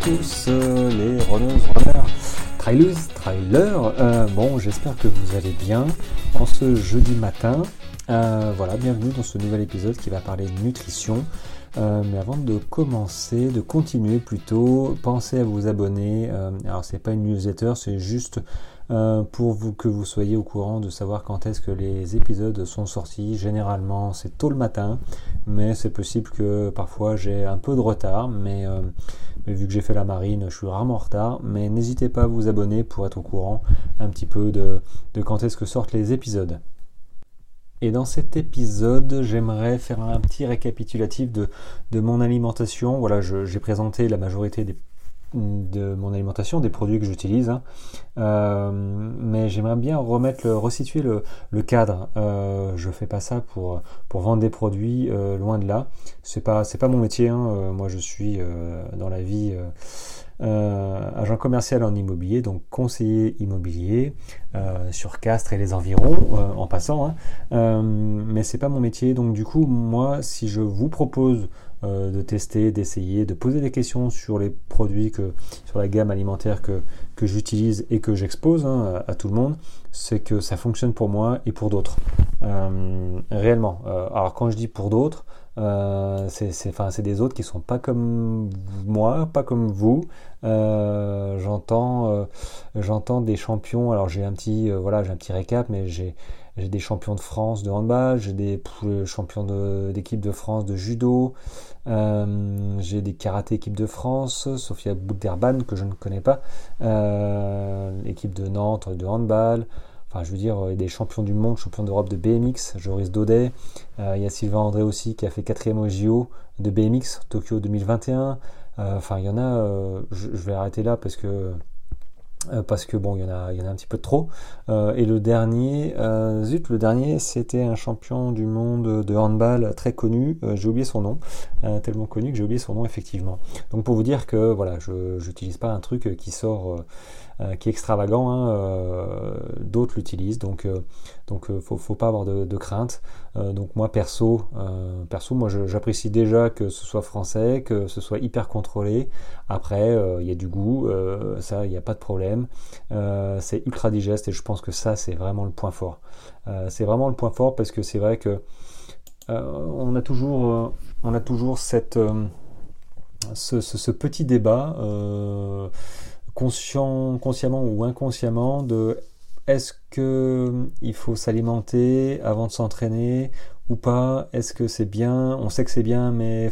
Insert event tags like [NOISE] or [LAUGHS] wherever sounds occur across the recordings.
tous euh, les runners, runners, trailers, trailers. Euh, bon, j'espère que vous allez bien en ce jeudi matin. Euh, voilà, bienvenue dans ce nouvel épisode qui va parler de nutrition. mais avant de commencer, de continuer plutôt, pensez à vous abonner. alors c'est pas une newsletter, c'est juste euh, pour vous, que vous soyez au courant de savoir quand est-ce que les épisodes sont sortis. Généralement, c'est tôt le matin, mais c'est possible que parfois j'ai un peu de retard. Mais, euh, vu que j'ai fait la marine, je suis rarement en retard. Mais n'hésitez pas à vous abonner pour être au courant un petit peu de, quand est-ce que sortent les épisodes. Et dans cet épisode, j'aimerais faire un petit récapitulatif de, de mon alimentation. Voilà, j'ai présenté la majorité des de mon alimentation, des produits que j'utilise. Hein. Euh, mais j'aimerais bien remettre, le, resituer le, cadre. Euh, je fais pas ça pour, vendre des produits, euh, loin de là. C'est pas pas mon métier. Hein. Euh, moi, je suis dans la vie. agent commercial en immobilier, donc conseiller immobilier sur Castres et les environs, en passant. Hein. mais c'est pas mon métier, donc du coup, moi, si je vous propose euh, de tester, d'essayer, de poser des questions sur les produits, que, sur la gamme alimentaire que, que j'utilise et que j'expose hein, à, tout le monde, c'est que ça fonctionne pour moi et pour d'autres. Euh, réellement. Euh, alors quand je dis pour d'autres, c'est des autres qui sont pas comme moi, pas comme vous. j'entends j'entends des champions. Alors j'ai un petit voilà j'ai un petit récap, mais j'ai j'ai des champions de France de handball, j'ai des champions d'équipe de, France de judo, euh, j'ai des karaté équipe de France, Sofia Boudderban que je ne connais pas, euh, équipe de Nantes de handball, enfin je veux dire des champions du monde, champions d'Europe de BMX, Joris Daudet, euh, il y a Sylvain André aussi qui a fait quatrième au JO de BMX Tokyo 2021, enfin il y en a, je, vais arrêter là parce que euh, parce que bon, il y en a, il y en a un petit peu trop. Euh, et le dernier, euh, zut, le dernier, c'était un champion du monde de handball très connu. j'ai oublié son nom, tellement connu que j'ai oublié son nom effectivement. Donc pour vous dire que voilà, je n'utilise pas un truc qui sort qui est extravagant, hein, d'autres l'utilisent, donc donc faut, faut pas avoir de, crainte. donc moi perso, perso, moi j'apprécie déjà que ce soit français, que ce soit hyper contrôlé. Après, il y a du goût, ça, il n'y a pas de problème. C'est ultra digeste et je pense que ça, c'est vraiment le point fort. c'est vraiment le point fort parce que c'est vrai que on a toujours, on a toujours cette, ce, petit débat conscient, consciemment ou inconsciemment de est-ce que il faut s'alimenter avant de s'entraîner ou pas? Est-ce que c'est bien? On sait que c'est bien, mais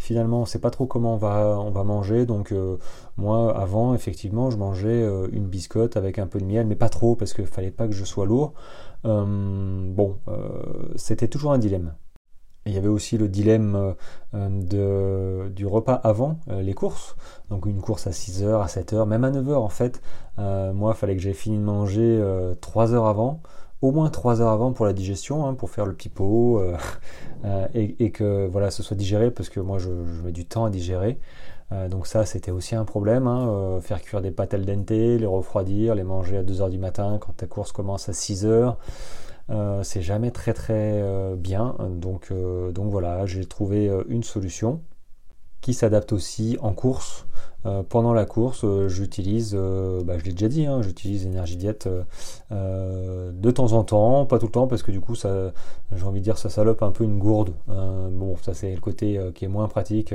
finalement on sait pas trop comment on va, on va manger. Donc euh, moi avant effectivement je mangeais euh, une biscotte avec un peu de miel, mais pas trop parce qu'il fallait pas que je sois lourd. Euh, bon, c'était toujours un dilemme il y avait aussi le dilemme du repas avant les courses. Donc une course à 6h, à 7h, même à 9h en fait. Moi, il fallait que j'aie fini de manger 3 heures avant, au moins 3 heures avant pour la digestion, hein, pour faire le petit pot, [LAUGHS] et, que voilà, ce soit digéré, parce que moi je, mets du temps à digérer. donc ça, c'était aussi un problème, hein, faire cuire des pâtes al dente, les refroidir, les manger à 2h du matin quand ta course commence à 6h. Euh, c'est jamais très très euh, bien. Donc, euh, donc voilà, j'ai trouvé une solution qui s'adapte aussi en course. Pendant la course, j'utilise, bah, je l'ai déjà dit, hein, j'utilise Energy Diet de temps en temps, pas tout le temps, parce que du coup, ça, j'ai envie de dire, ça salope un peu une gourde. bon, ça c'est le côté qui est moins pratique,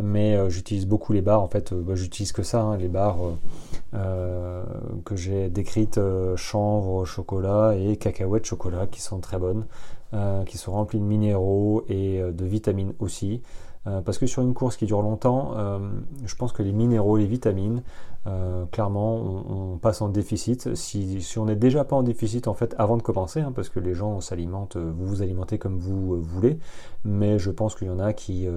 mais j'utilise beaucoup les barres. En fait, bah, j'utilise que ça, hein, les barres que j'ai décrites, chanvre, chocolat et cacahuètes chocolat, qui sont très bonnes, qui sont remplies de minéraux et de vitamines aussi. Euh, parce que sur une course qui dure longtemps, euh, je pense que les minéraux, les vitamines, euh, clairement, on, passe en déficit. Si, on n'est déjà pas en déficit, en fait, avant de commencer, hein, parce que les gens s'alimentent, vous vous alimentez comme vous voulez, mais je pense qu'il y en a qui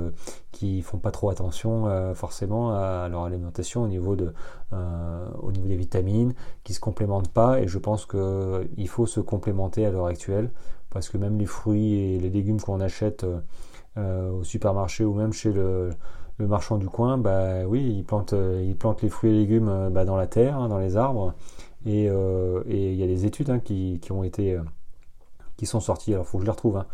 qui font pas trop attention forcément à leur alimentation au niveau de au niveau des vitamines, qui se complémentent pas, et je pense qu'il faut se complémenter à l'heure actuelle, parce que même les fruits et les légumes qu'on achète euh, au supermarché ou même chez le, marchand du coin, bah oui, il plante, euh, les fruits et légumes euh, bah, dans la terre, hein, dans les arbres. Et il y a des études hein, qui, ont été qui sont sorties, alors faut que je les retrouve, hein.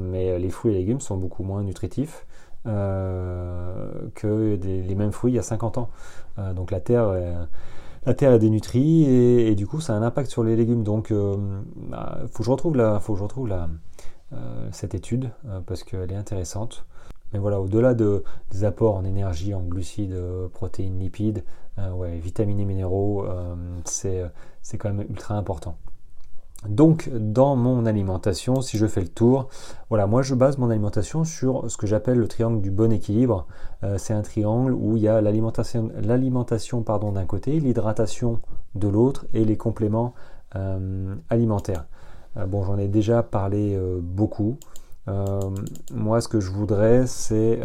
mais les fruits et légumes sont beaucoup moins nutritifs que les mêmes fruits il y a 50 ans. donc la terre la terre est dénutrie et, du coup ça a un impact sur les légumes. Donc bah, faut que je retrouve faut que je retrouve la, cette étude parce qu'elle est intéressante. Mais voilà, au-delà de, des apports en énergie, en glucides, protéines, lipides, ouais, vitamines et minéraux, c'est quand même ultra important. Donc, dans mon alimentation, si je fais le tour, voilà, moi je base mon alimentation sur ce que j'appelle le triangle du bon équilibre. Euh, c'est un triangle où il y a l'alimentation, l'alimentation pardon, d'un côté, l'hydratation de l'autre et les compléments euh, alimentaires. Euh, bon, j'en ai déjà parlé beaucoup. moi, ce que je voudrais, c'est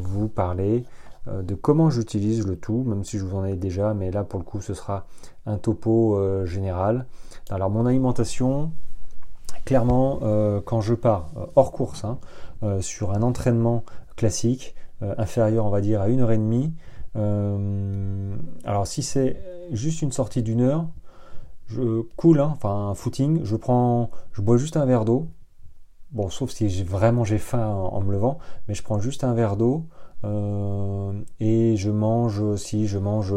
vous parler de comment j'utilise le tout, même si je vous en ai déjà, mais là pour le coup, ce sera un topo général. Alors mon alimentation, clairement, euh, quand je pars euh, hors course, hein, euh, sur un entraînement classique, inférieur on va dire à une heure et demie, alors si c'est juste une sortie d'une heure, je coule, hein, enfin un footing, je prends, je bois juste un verre d'eau. Bon, sauf si vraiment j'ai faim en, me levant, mais je prends juste un verre d'eau et je mange si je mange,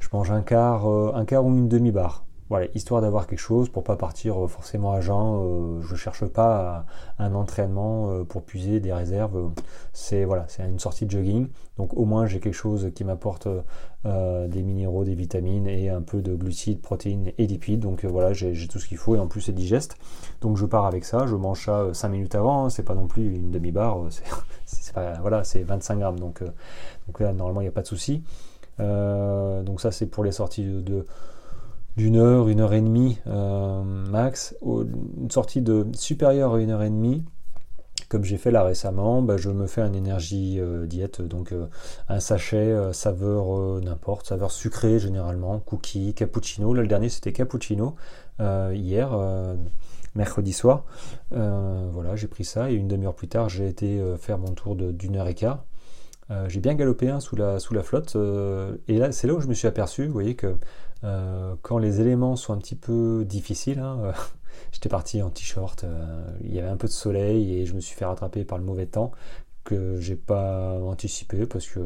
je mange un quart, un quart ou une demi barre. Voilà, histoire d'avoir quelque chose pour pas partir euh, forcément à jeun. Euh, je cherche pas un entraînement euh, pour puiser des réserves. C'est voilà, c'est une sortie de jogging. Donc au moins j'ai quelque chose qui m'apporte des minéraux, des vitamines et un peu de glucides, protéines et lipides. Donc voilà, j'ai tout ce qu'il faut et en plus c'est digeste. Donc je pars avec ça. Je mange ça 5 minutes avant. Hein. c'est pas non plus une demi-barre. C'est [LAUGHS] voilà, c'est 25 grammes. Donc, là normalement il n'y a pas de souci. donc ça c'est pour les sorties de d'une heure, une heure et demie euh, max, une sortie de supérieure à une heure et demie, comme j'ai fait là récemment, bah, je me fais un énergie euh, diète, donc euh, un sachet saveur n'importe, saveur sucrée généralement, cookie, cappuccino. Là le dernier c'était cappuccino hier, mercredi soir. voilà, j'ai pris ça et une demi-heure plus tard j'ai été faire mon tour d'une heure et quart. J'ai bien galopé hein, sous, la, sous la flotte et là c'est là où je me suis aperçu, vous voyez que euh, quand les éléments sont un petit peu difficiles, hein, euh, [LAUGHS] j'étais parti en t-shirt, euh, il y avait un peu de soleil et je me suis fait rattraper par le mauvais temps que j'ai pas anticipé parce que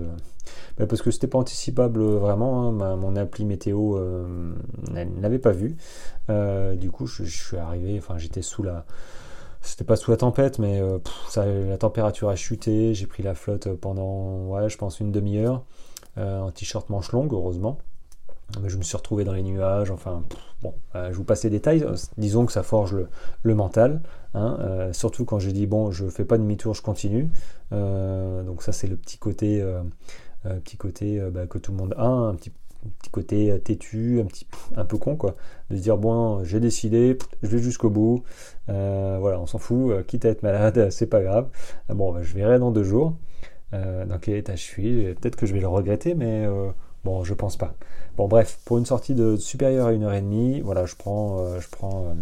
bah, parce que c'était pas anticipable vraiment hein, mon appli météo n'avait pas vu. Du coup je, suis arrivé enfin j'étais sous la c'était pas sous la tempête mais la température a chuté. J'ai pris la flotte pendant ouais je pense une demi-heure. En t-shirt manche longue heureusement. Je me suis retrouvé dans les nuages, enfin, bon, euh, je vous passe les détails, disons que ça forge le, mental, hein, euh, surtout quand j'ai dit, bon, je fais pas demi-tour, je continue, euh, donc ça c'est le petit côté, petit côté bah, que tout le monde a, petit côté têtu, un, petit, un peu con, quoi, de se dire, bon, j'ai décidé, je vais jusqu'au bout, voilà, on s'en fout, quitte à être malade, [LAUGHS] c'est pas grave, bon, bah, je verrai dans deux jours, dans quel état je suis, peut-être que je vais le regretter, mais Bon, je pense pas. Bon, bref, pour une sortie de supérieure à une heure et demie, voilà, je prends, euh, je prends euh,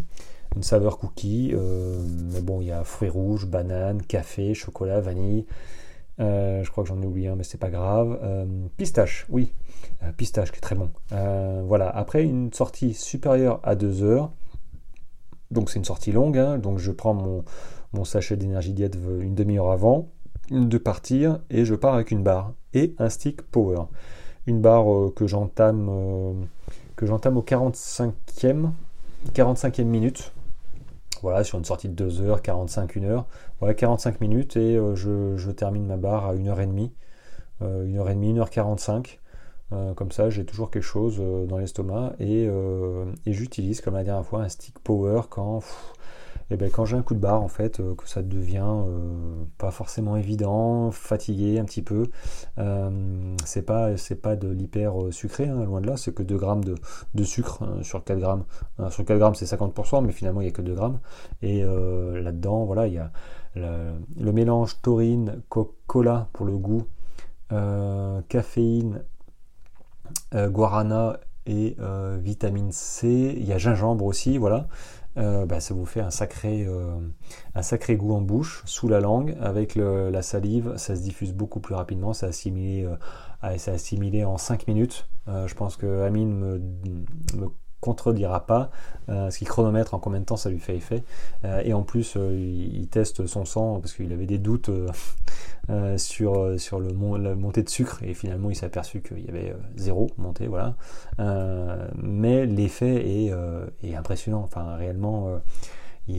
une saveur cookie. Euh, mais bon, il y a fruits rouges, bananes, café, chocolat, vanille. Je crois que j'en ai oublié un, mais c'est pas grave. pistache, oui, pistache qui est très bon. voilà, après une sortie supérieure à 2 heures, donc c'est une sortie longue, hein, donc je prends mon, sachet d'énergie diète une demi-heure avant de partir et je pars avec une barre et un stick power. Une barre euh, que j'entame euh, que j'entame au 45e 45e minute voilà sur une sortie de 2 heures 45 1 heure. Voilà 45 minutes et euh, je, termine ma barre à 1h30 1h30 1h45 comme ça j'ai toujours quelque chose dans l'estomac et, et j'utilise comme la dernière fois un stick power quand et ben quand j'ai un coup de barre en fait, euh, que ça devient euh, pas forcément évident, fatigué un petit peu, euh, c'est pas pas de l'hyper sucré, hein, loin de là, c'est que 2 grammes de, de sucre hein, sur 4 grammes. sur 4 grammes c'est 50%, mais finalement il n'y a que 2 grammes. Et là-dedans, voilà, il y a le, mélange taurine, cola pour le goût, caféine, guarana et vitamine C. Il y a gingembre aussi, voilà. Euh, bah, ça vous fait un sacré, euh, un sacré goût en bouche, sous la langue, avec la salive, ça se diffuse beaucoup plus rapidement, c'est assimilé, euh, assimilé en 5 minutes. je pense que Amine me, contredira pas, euh, ce qui chronomètre en combien de temps ça lui fait effet. Euh, et en plus, euh, il, teste son sang parce qu'il avait des doutes [LAUGHS] sur, sur le la montée de sucre et finalement il s'est aperçu qu'il y avait zéro montée. Voilà. mais l'effet est, est, impressionnant. Enfin, réellement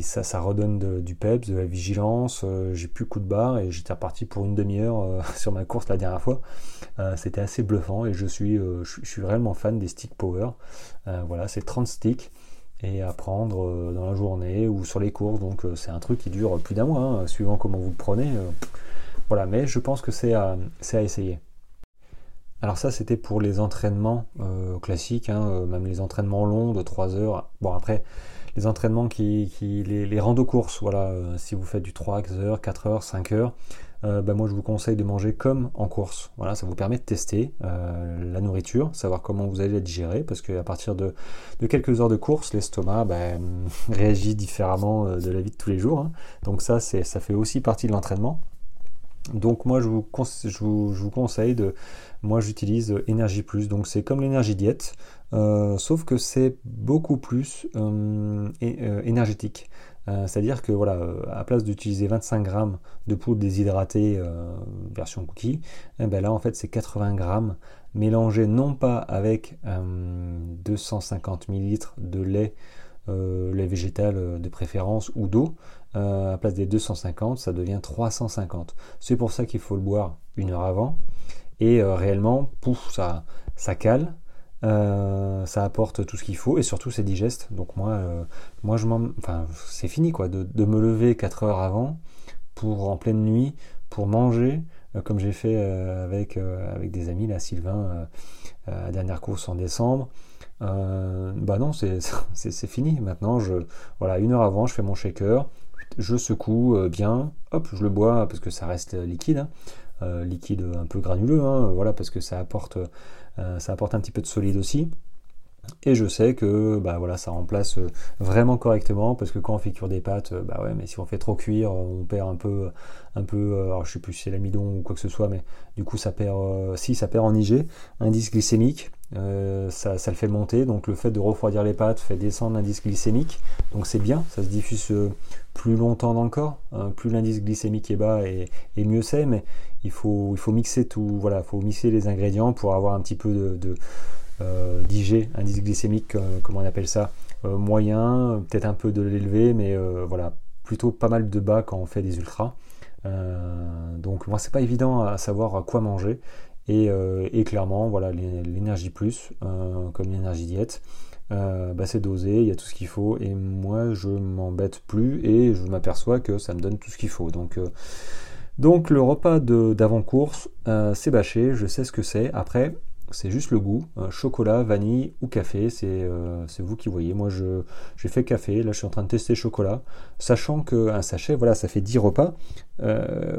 ça, ça redonne du peps, de la vigilance. Euh, j'ai plus coup de barre et j'étais reparti pour une demi-heure euh, [LAUGHS] sur ma course la dernière fois. Euh, c'était assez bluffant et je suis, je, suis réellement fan des stick power. voilà, c'est 30 sticks et à prendre dans la journée ou sur les courses. Donc c'est un truc qui dure plus d'un mois, hein, suivant comment vous le prenez. voilà, mais je pense que c'est à, à essayer. Alors ça c'était pour les entraînements classiques, hein, même les entraînements longs de 3 heures. Bon après les entraînements qui, les, les rando courses, voilà, euh, si vous faites du 3 heures, 4 heures, 5 heures, euh, bah, moi je vous conseille de manger comme en course. Voilà, ça vous permet de tester euh, la nourriture, savoir comment vous allez la digérer, parce qu'à partir de, quelques heures de course, l'estomac bah, [LAUGHS] réagit différemment de la vie de tous les jours. Hein. Donc ça, ça fait aussi partie de l'entraînement. Donc moi je vous, je vous, conseille de... Moi j'utilise Énergie Plus, donc c'est comme l'énergie diète, euh, sauf que c'est beaucoup plus euh, euh, énergétique. C'est-à-dire que voilà, à place d'utiliser 25 grammes de poudre déshydratée version cookie, eh ben là en fait c'est 80 grammes mélangés non pas avec 250 ml de lait, lait végétal de préférence ou d'eau, à place des 250, ça devient 350. C'est pour ça qu'il faut le boire une heure avant. Et réellement, pouf, ça, ça cale. Euh, ça apporte tout ce qu'il faut et surtout c'est digeste. Donc moi, euh, moi je m'en, enfin c'est fini quoi, de, me lever 4 heures avant pour en pleine nuit pour manger euh, comme j'ai fait avec avec des amis là, Sylvain, à dernière course en décembre. bah non, [LAUGHS] c'est c'est fini. Maintenant, je voilà une heure avant, je fais mon shaker, je secoue bien, hop, je le bois parce que ça reste liquide, hein. liquide un peu granuleux, hein, voilà parce que ça apporte euh, ça apporte un petit peu de solide aussi. Et je sais que bah voilà, ça remplace euh, vraiment correctement parce que quand on fait cuire des pâtes, euh, bah ouais, mais si on fait trop cuire, on perd un peu, un peu. Alors je sais plus si c'est l'amidon ou quoi que ce soit, mais du coup ça perd, si ça perd en IG, indice glycémique, ça, le fait monter. Donc le fait de refroidir les pâtes fait descendre l'indice glycémique, donc c'est bien, ça se diffuse plus longtemps dans le corps. Hein. plus l'indice glycémique est bas et, mieux c'est, mais il faut, il mixer tout, voilà, faut mixer les ingrédients pour avoir un petit peu de, euh, d'IG, indice glycémique, euh, comment on appelle ça, euh, moyen, peut-être un peu de l'élevé, mais voilà, plutôt pas mal de bas quand on fait des ultras. donc moi c'est pas évident à savoir quoi manger et, et clairement voilà l'énergie plus comme l'énergie diète bah c'est dosé, il y a tout ce qu'il faut et moi je m'embête plus et je m'aperçois que ça me donne tout ce qu'il faut donc donc le repas d'avant-course, euh, c'est bâché, je sais ce que c'est. Après, c'est juste le goût, euh, chocolat, vanille ou café, euh, c'est vous qui voyez. Moi, j'ai fait café, là je suis en train de tester chocolat, sachant qu'un sachet, voilà, ça fait 10 repas.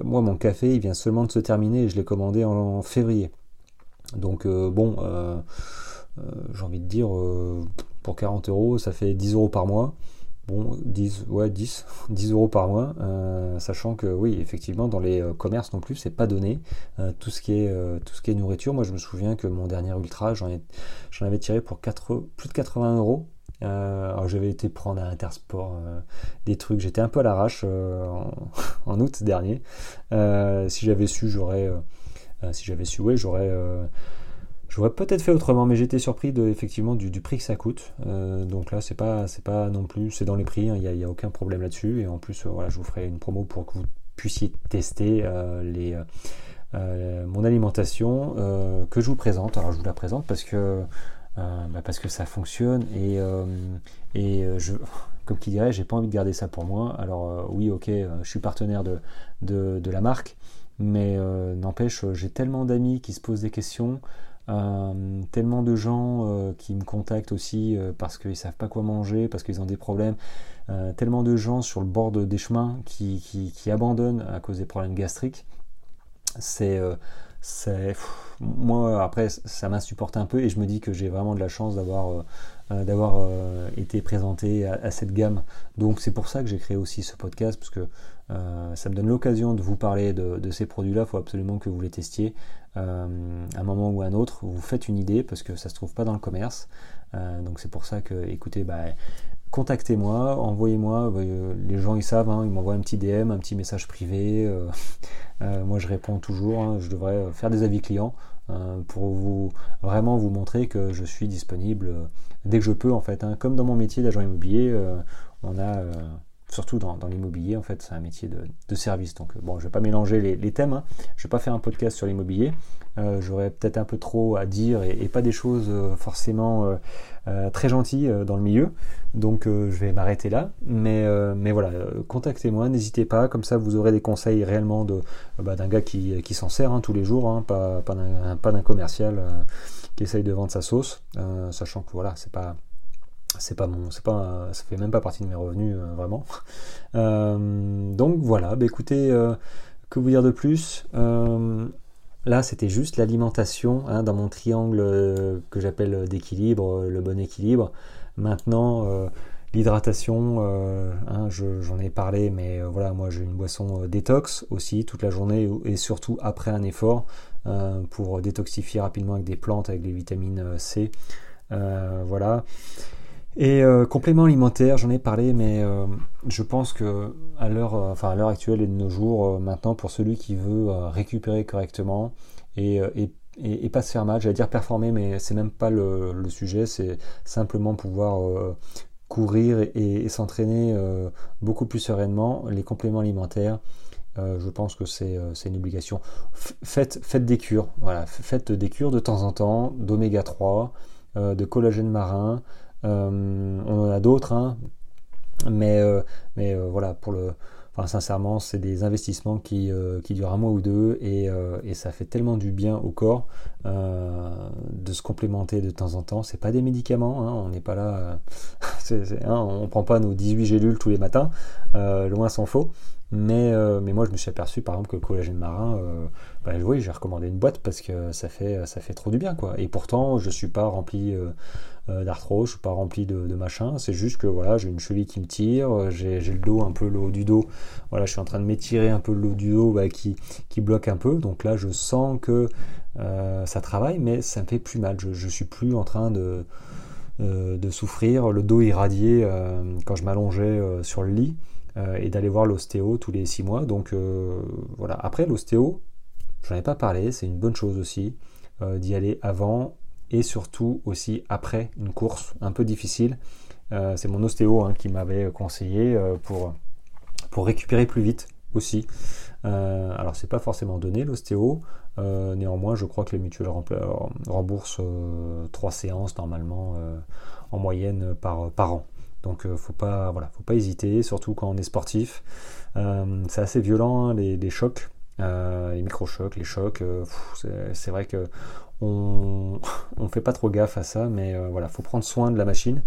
moi, mon café, il vient seulement de se terminer et je l'ai commandé en, février. Donc, bon, j'ai envie de dire, pour 40 euros, ça fait 10 euros par mois bon, 10, ouais, 10, 10 [LAUGHS] euros par mois, euh, sachant que oui, effectivement, dans les euh, commerces non plus, c'est pas donné. Euh, tout, ce qui est, tout ce qui est nourriture, moi je me souviens que mon dernier ultra, j'en avais tiré pour 4, plus de 80 euros. alors j'avais été prendre à Intersport des trucs, j'étais un peu à l'arrache [LAUGHS] en, août dernier. si j'avais su, j'aurais, si j'avais su, ouais, j'aurais J'aurais peut-être fait autrement, mais j'étais surpris de, effectivement du, prix que ça coûte. Euh, donc là, c'est pas, c'est pas non plus, c'est dans les prix, hein, il n'y a, aucun problème là-dessus. Et en plus, euh, voilà, je vous ferai une promo pour que vous puissiez tester euh, mon alimentation que je vous présente. Alors je vous la présente parce que, bah, parce que ça fonctionne et, et je, comme qui dirait, j'ai pas envie de garder ça pour moi. Alors oui, ok, je suis partenaire de, de la marque, mais n'empêche, j'ai tellement d'amis qui se posent des questions. Euh, tellement de gens euh, qui me contactent aussi euh, parce qu'ils savent pas quoi manger, parce qu'ils ont des problèmes. tellement de gens sur le bord des chemins qui, abandonnent à cause des problèmes gastriques. C'est moi après ça m'insupporte un peu et je me dis que j'ai vraiment de la chance d'avoir été présenté à, cette gamme donc c'est pour ça que j'ai créé aussi ce podcast parce que ça me donne l'occasion de vous parler de, de ces produits là il faut absolument que vous les testiez un moment ou un autre, vous faites une idée parce que ça se trouve pas dans le commerce. donc c'est pour ça que, écoutez, bah, contactez-moi, envoyez-moi, les gens ils savent, hein, ils m'envoient un petit DM, un petit message privé, [LAUGHS] moi je réponds toujours, hein, je devrais faire des avis clients pour vous vraiment vous montrer que je suis disponible dès que je peux en fait. Hein. Comme dans mon métier d'agent immobilier, on a surtout dans, l'immobilier, en fait, c'est un métier de, service. Donc, bon, je ne vais pas mélanger les, thèmes. Hein. Je ne vais pas faire un podcast sur l'immobilier. Euh, j'aurais peut-être un peu trop à dire et, pas des choses euh, forcément euh, très gentilles dans le milieu. Donc, je vais m'arrêter là. Mais, mais voilà, contactez-moi, n'hésitez pas. Comme ça, vous aurez des conseils réellement bah, d'un gars qui, s'en sert hein, tous les jours, hein, pas, pas d'un commercial qui essaye de vendre sa sauce, sachant que voilà, c'est pas c'est pas mon, c'est pas, ça fait même pas partie de mes revenus euh, vraiment. [LAUGHS] Euh, donc voilà, bah, écoutez, euh, que vous dire de plus? Là, c'était juste l'alimentation hein, dans mon triangle que j'appelle d'équilibre, le bon équilibre. Maintenant, l'hydratation, hein, j'en ai parlé, mais voilà, moi j'ai une boisson détox aussi toute la journée et surtout après un effort pour détoxifier rapidement avec des plantes, avec des vitamines C. voilà. Et euh, complément alimentaire, j'en ai parlé, mais euh, je pense que à l'heure, euh, enfin à l'heure actuelle et de nos jours, maintenant, pour celui qui veut récupérer correctement et, et, pas se faire mal, j'allais dire performer, mais c'est même pas le, sujet, c'est simplement pouvoir courir et, s'entraîner beaucoup plus sereinement. Les compléments alimentaires, je pense que c'est une obligation. Faites, faites des cures, voilà, faites des cures de temps en temps d'oméga 3, de collagène marin. Euh, on en a d'autres, hein. mais, euh, euh, voilà, pour le, sincèrement, c'est des investissements qui, durent un mois ou deux et, et, ça fait tellement du bien au corps de se complémenter de temps en temps. C'est pas des médicaments, hein, on n'est pas là, [LAUGHS] hein, on prend pas nos 18 gélules tous les matins, loin s'en faut. Mais, mais moi, je me suis aperçu par exemple que le collagène marin, bah, oui, j'ai recommandé une boîte parce que ça fait, ça fait trop du bien. quoi. Et pourtant, je suis pas rempli euh, d'arthrose, je suis pas rempli de, machin, c'est juste que voilà, j'ai une cheville qui me tire, euh, j'ai le dos un peu le haut du dos, voilà, je suis en train de m'étirer un peu le haut du dos bah, qui, qui, bloque un peu, donc là je sens que euh, ça travaille, mais ça me fait plus mal, je, ne suis plus en train de, de souffrir, le dos irradié quand je m'allongeais sur le lit et d'aller voir l'ostéo tous les six mois, donc voilà, après l'ostéo, j'en ai pas parlé, c'est une bonne chose aussi d'y aller avant et surtout aussi après une course un peu difficile. Euh, c'est mon ostéo hein, qui m'avait conseillé euh, pour, pour récupérer plus vite aussi. Euh, alors c'est pas forcément donné l'ostéo, néanmoins je crois que les mutuelles remboursent trois séances normalement en moyenne par, par an. Donc faut pas faut pas hésiter, surtout quand on est sportif. c'est assez violent hein, les, chocs. les micro-chocs, les chocs, c'est vrai que on [LAUGHS] ne fait pas trop gaffe à ça, mais euh, voilà, faut prendre soin de la machine.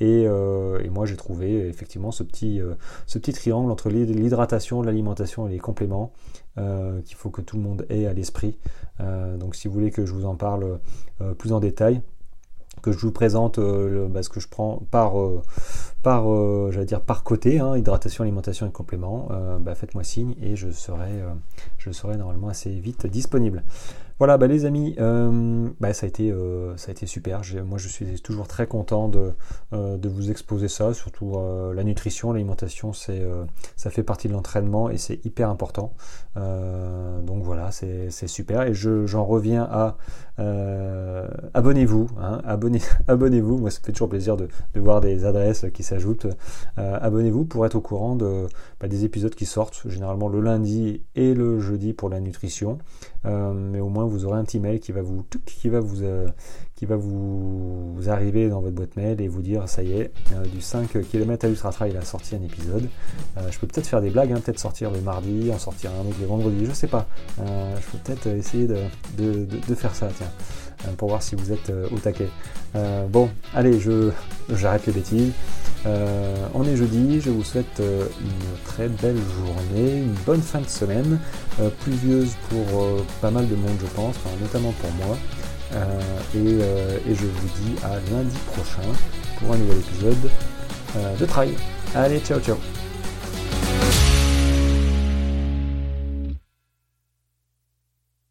Et, euh, moi j'ai trouvé effectivement euh, ce petit triangle entre l'hydratation, l'alimentation et les compléments qu'il faut que tout le monde ait à l'esprit. donc si vous voulez que je vous en parle plus en détail, que je vous présente bah, ce que je prends par, par, j'allais dire par côté, hein, hydratation, alimentation et compléments, bah, faites-moi signe et je serai, je serai normalement assez vite disponible. Voilà, bah, les amis, euh, bah, ça, a été, euh, ça a été super. Moi, je suis toujours très content de, euh, de vous exposer ça, surtout la nutrition, l'alimentation, c'est, ça fait partie de l'entraînement et c'est hyper important. donc voilà, c'est, super. Et j'en reviens à abonnez-vous. Hein, abonnez, [LAUGHS] abonnez-vous. Moi, ça fait toujours plaisir de, voir des adresses qui s'ajoutent. abonnez-vous pour être au courant de, bah, des épisodes qui sortent, généralement le lundi et le jeudi pour la nutrition. mais au moins, vous aurez un petit mail qui va vous, qui va vous, euh, qui va vous, arriver dans votre boîte mail et vous dire ça y est, euh, du 5 km à l'Ultra Trail, il a sorti un épisode. Euh, je peux peut-être faire des blagues, hein, peut-être sortir le mardi, en sortir un autre le vendredi, je sais pas. je peux peut-être essayer de, de, faire ça, tiens, pour voir si vous êtes au taquet. bon, allez, je j'arrête les bêtises. On est jeudi, je vous souhaite une très belle journée, une bonne fin de semaine, pluvieuse pour pas mal de monde je pense, notamment pour moi. Euh, euh, et, je vous dis à lundi prochain pour un nouvel épisode euh, de Trail. Allez, ciao ciao